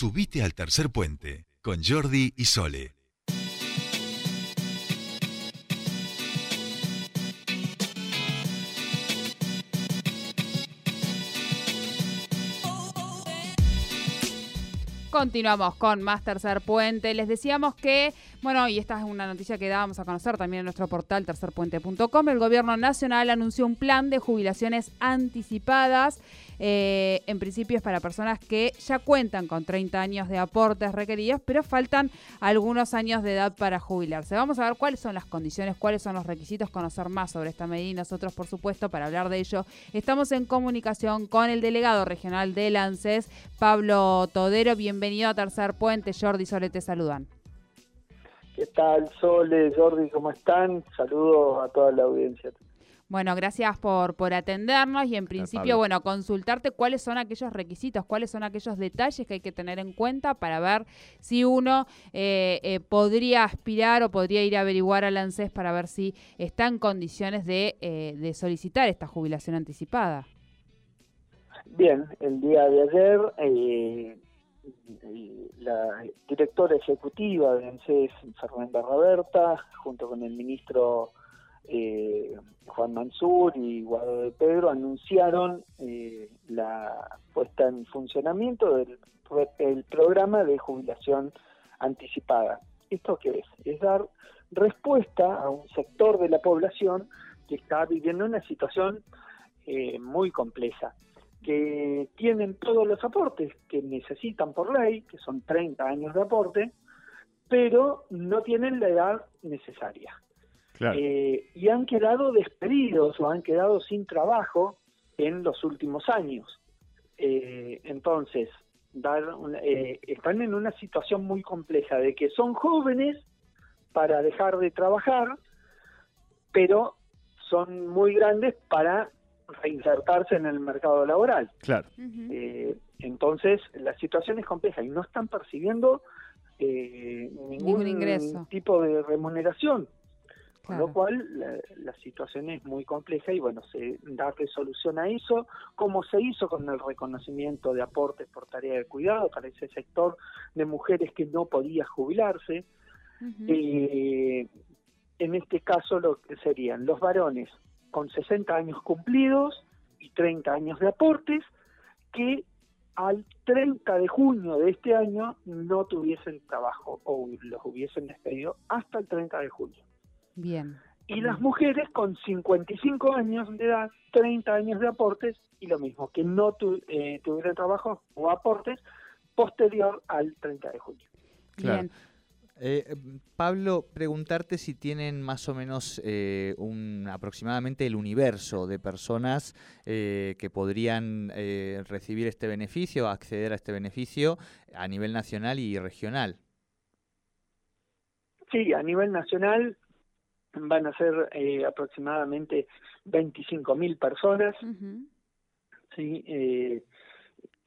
Subite al tercer puente con Jordi y Sole. Continuamos con más Tercer Puente. Les decíamos que, bueno, y esta es una noticia que dábamos a conocer también en nuestro portal tercerpuente.com, el gobierno nacional anunció un plan de jubilaciones anticipadas eh, en principio es para personas que ya cuentan con 30 años de aportes requeridos, pero faltan algunos años de edad para jubilarse. Vamos a ver cuáles son las condiciones, cuáles son los requisitos, conocer más sobre esta medida y nosotros, por supuesto, para hablar de ello, estamos en comunicación con el delegado regional del ANSES, Pablo Todero. Bienvenido a Tercer Puente. Jordi Sole te saludan. ¿Qué tal, Sole, Jordi? ¿Cómo están? Saludos a toda la audiencia. Bueno, gracias por, por atendernos y en principio, bueno, consultarte cuáles son aquellos requisitos, cuáles son aquellos detalles que hay que tener en cuenta para ver si uno eh, eh, podría aspirar o podría ir a averiguar al ANSES para ver si está en condiciones de, eh, de solicitar esta jubilación anticipada. Bien, el día de ayer la directora ejecutiva de ANSES, Fernanda Roberta, junto con el ministro eh, Juan Mansur y Guado de Pedro anunciaron eh, la puesta en funcionamiento del el programa de jubilación anticipada. ¿Esto qué es? Es dar respuesta a un sector de la población que está viviendo una situación eh, muy compleja, que tienen todos los aportes que necesitan por ley, que son 30 años de aporte, pero no tienen la edad necesaria. Eh, y han quedado despedidos o han quedado sin trabajo en los últimos años. Eh, entonces, dar eh, están en una situación muy compleja de que son jóvenes para dejar de trabajar, pero son muy grandes para reinsertarse en el mercado laboral. Claro. entonces, la situación es compleja y no están percibiendo ningún, ingreso. tipo de remuneración. Con lo cual la, situación es muy compleja y bueno, se da solución a eso, como se hizo con el reconocimiento de aportes por tarea de cuidado para ese sector de mujeres que no podía jubilarse. Eh, en este caso lo que serían los varones con 60 años cumplidos y 30 años de aportes que al 30 de junio de este año no tuviesen trabajo o los hubiesen despedido hasta el 30 de junio. Bien. Y las mujeres con 55 años de edad, 30 años de aportes y lo mismo, que no eh, tuvieran trabajo o aportes posterior al 30 de junio. Bien. Eh, Pablo, preguntarte si tienen más o menos eh, un, aproximadamente el universo de personas que podrían recibir este beneficio, acceder a este beneficio a nivel nacional y regional. Sí, a nivel nacional van a ser eh, aproximadamente 25.000 personas, ¿sí?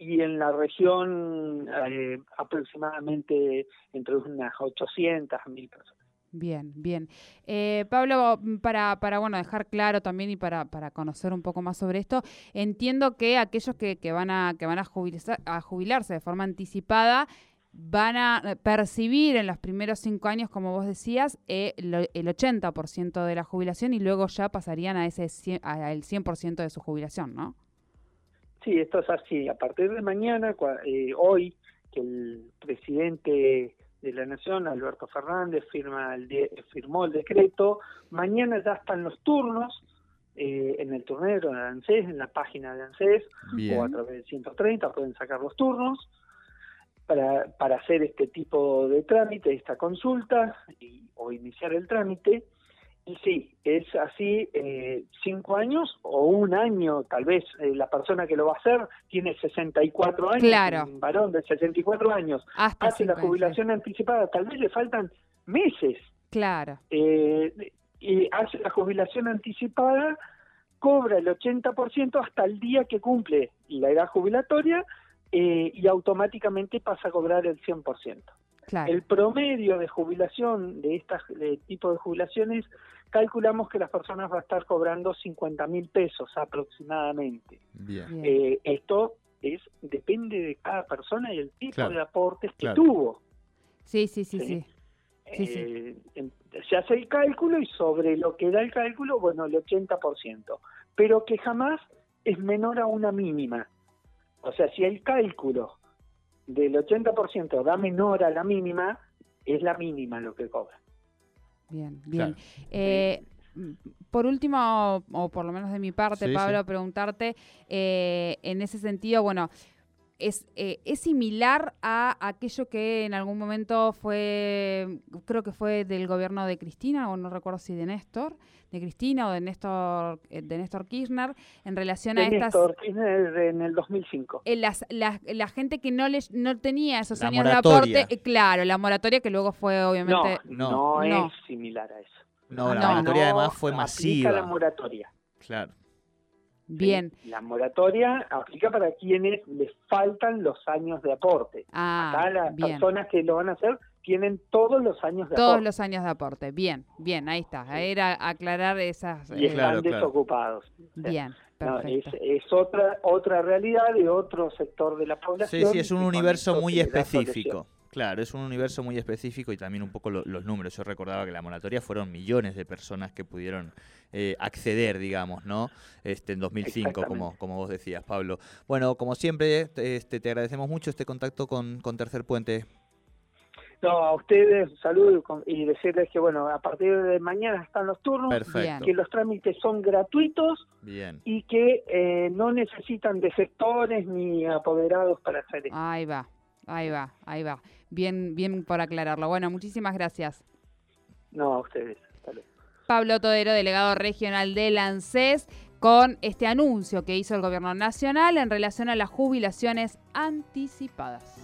Y en la región eh, aproximadamente entre unas 800 1.000 personas. Bien, bien. Eh, Pablo, para, para bueno, dejar claro también y para, para conocer un poco más sobre esto, entiendo que aquellos que, que van a que van a, a jubilarse de forma anticipada van a percibir en los primeros cinco años, como vos decías, eh, el 80% de la jubilación y luego ya pasarían a ese al 100% de su jubilación, ¿no? Sí, esto es así. A partir de mañana, eh, hoy, que el presidente de la Nación, Alberto Fernández, firma el firmó el decreto, mañana ya están los turnos en el turnero, el ANSES, en la página de ANSES, o a través del 130 pueden sacar los turnos para, para hacer este tipo de trámite, esta consulta y, o iniciar el trámite. Y sí, es así, eh, cinco años o un año, tal vez eh, la persona que lo va a hacer tiene 64 años, claro. un varón de 64 años, hace la jubilación anticipada, tal vez le faltan meses. Claro. Eh, y hace la jubilación anticipada, cobra el 80% hasta el día que cumple la edad jubilatoria eh, y automáticamente pasa a cobrar el 100%. El promedio de jubilación de este tipo de jubilaciones, calculamos que las personas van a estar cobrando 50 mil pesos aproximadamente. Bien. Eh, esto es depende de cada persona y el tipo Claro, de aportes que claro. tuvo. Sí, sí, sí, Sí. sí. Sí, sí. Eh, se hace el cálculo y sobre lo que da el cálculo, bueno, el 80%, pero que jamás es menor a una mínima. O sea, si el cálculo del 80% da menor a la mínima, es la mínima lo que cobra. Bien, bien. Claro. Eh, por último, o por lo menos de mi parte, Sí, Pablo, sí. preguntarte, eh, en ese sentido, bueno, es, eh, es similar a aquello que en algún momento fue, creo que fue del gobierno de Cristina, o no recuerdo si de Néstor, de Cristina o de Néstor, eh, de Néstor Kirchner, en relación a De estas... Néstor Kirchner en el 2005. eh, las- la, la gente que no les no tenía esos La años moratoria. de aporte, eh, claro, la moratoria que luego fue obviamente no, No. No. es similar a eso. No, la no. moratoria No además fue masiva. la moratoria. Claro. Bien. ¿sí? La moratoria aplica para quienes les faltan los años de aporte. Ah, Acá las bien. personas que lo van a hacer tienen todos los años de Todos aporte los años de aporte. Bien, bien, ahí está. Era aclarar esas. y están Claro, claro. desocupados. Bien, No, es, perfecto. es otra otra realidad de otro sector de la población. Sí, sí, es un universo muy específico. Claro, es un universo muy específico y también un poco lo- los números. Yo recordaba que la moratoria fueron millones de personas que pudieron eh, acceder, digamos, ¿no? Este, en 2005, como, como vos decías, Pablo. Bueno, como siempre, te- este, te agradecemos mucho este contacto con, con Tercer Puente. No, a ustedes salud y con- y decirles que, bueno, a partir de mañana están los turnos, Perfecto. que los trámites son gratuitos Bien. y que eh, no necesitan de gestores ni apoderados para hacer esto. Ahí va, ahí va, ahí va. Bien, bien por aclararlo. Bueno, muchísimas gracias. No, a ustedes. Luego. Pablo Todero, delegado regional del ANSES, con este anuncio que hizo el gobierno nacional en relación a las jubilaciones anticipadas.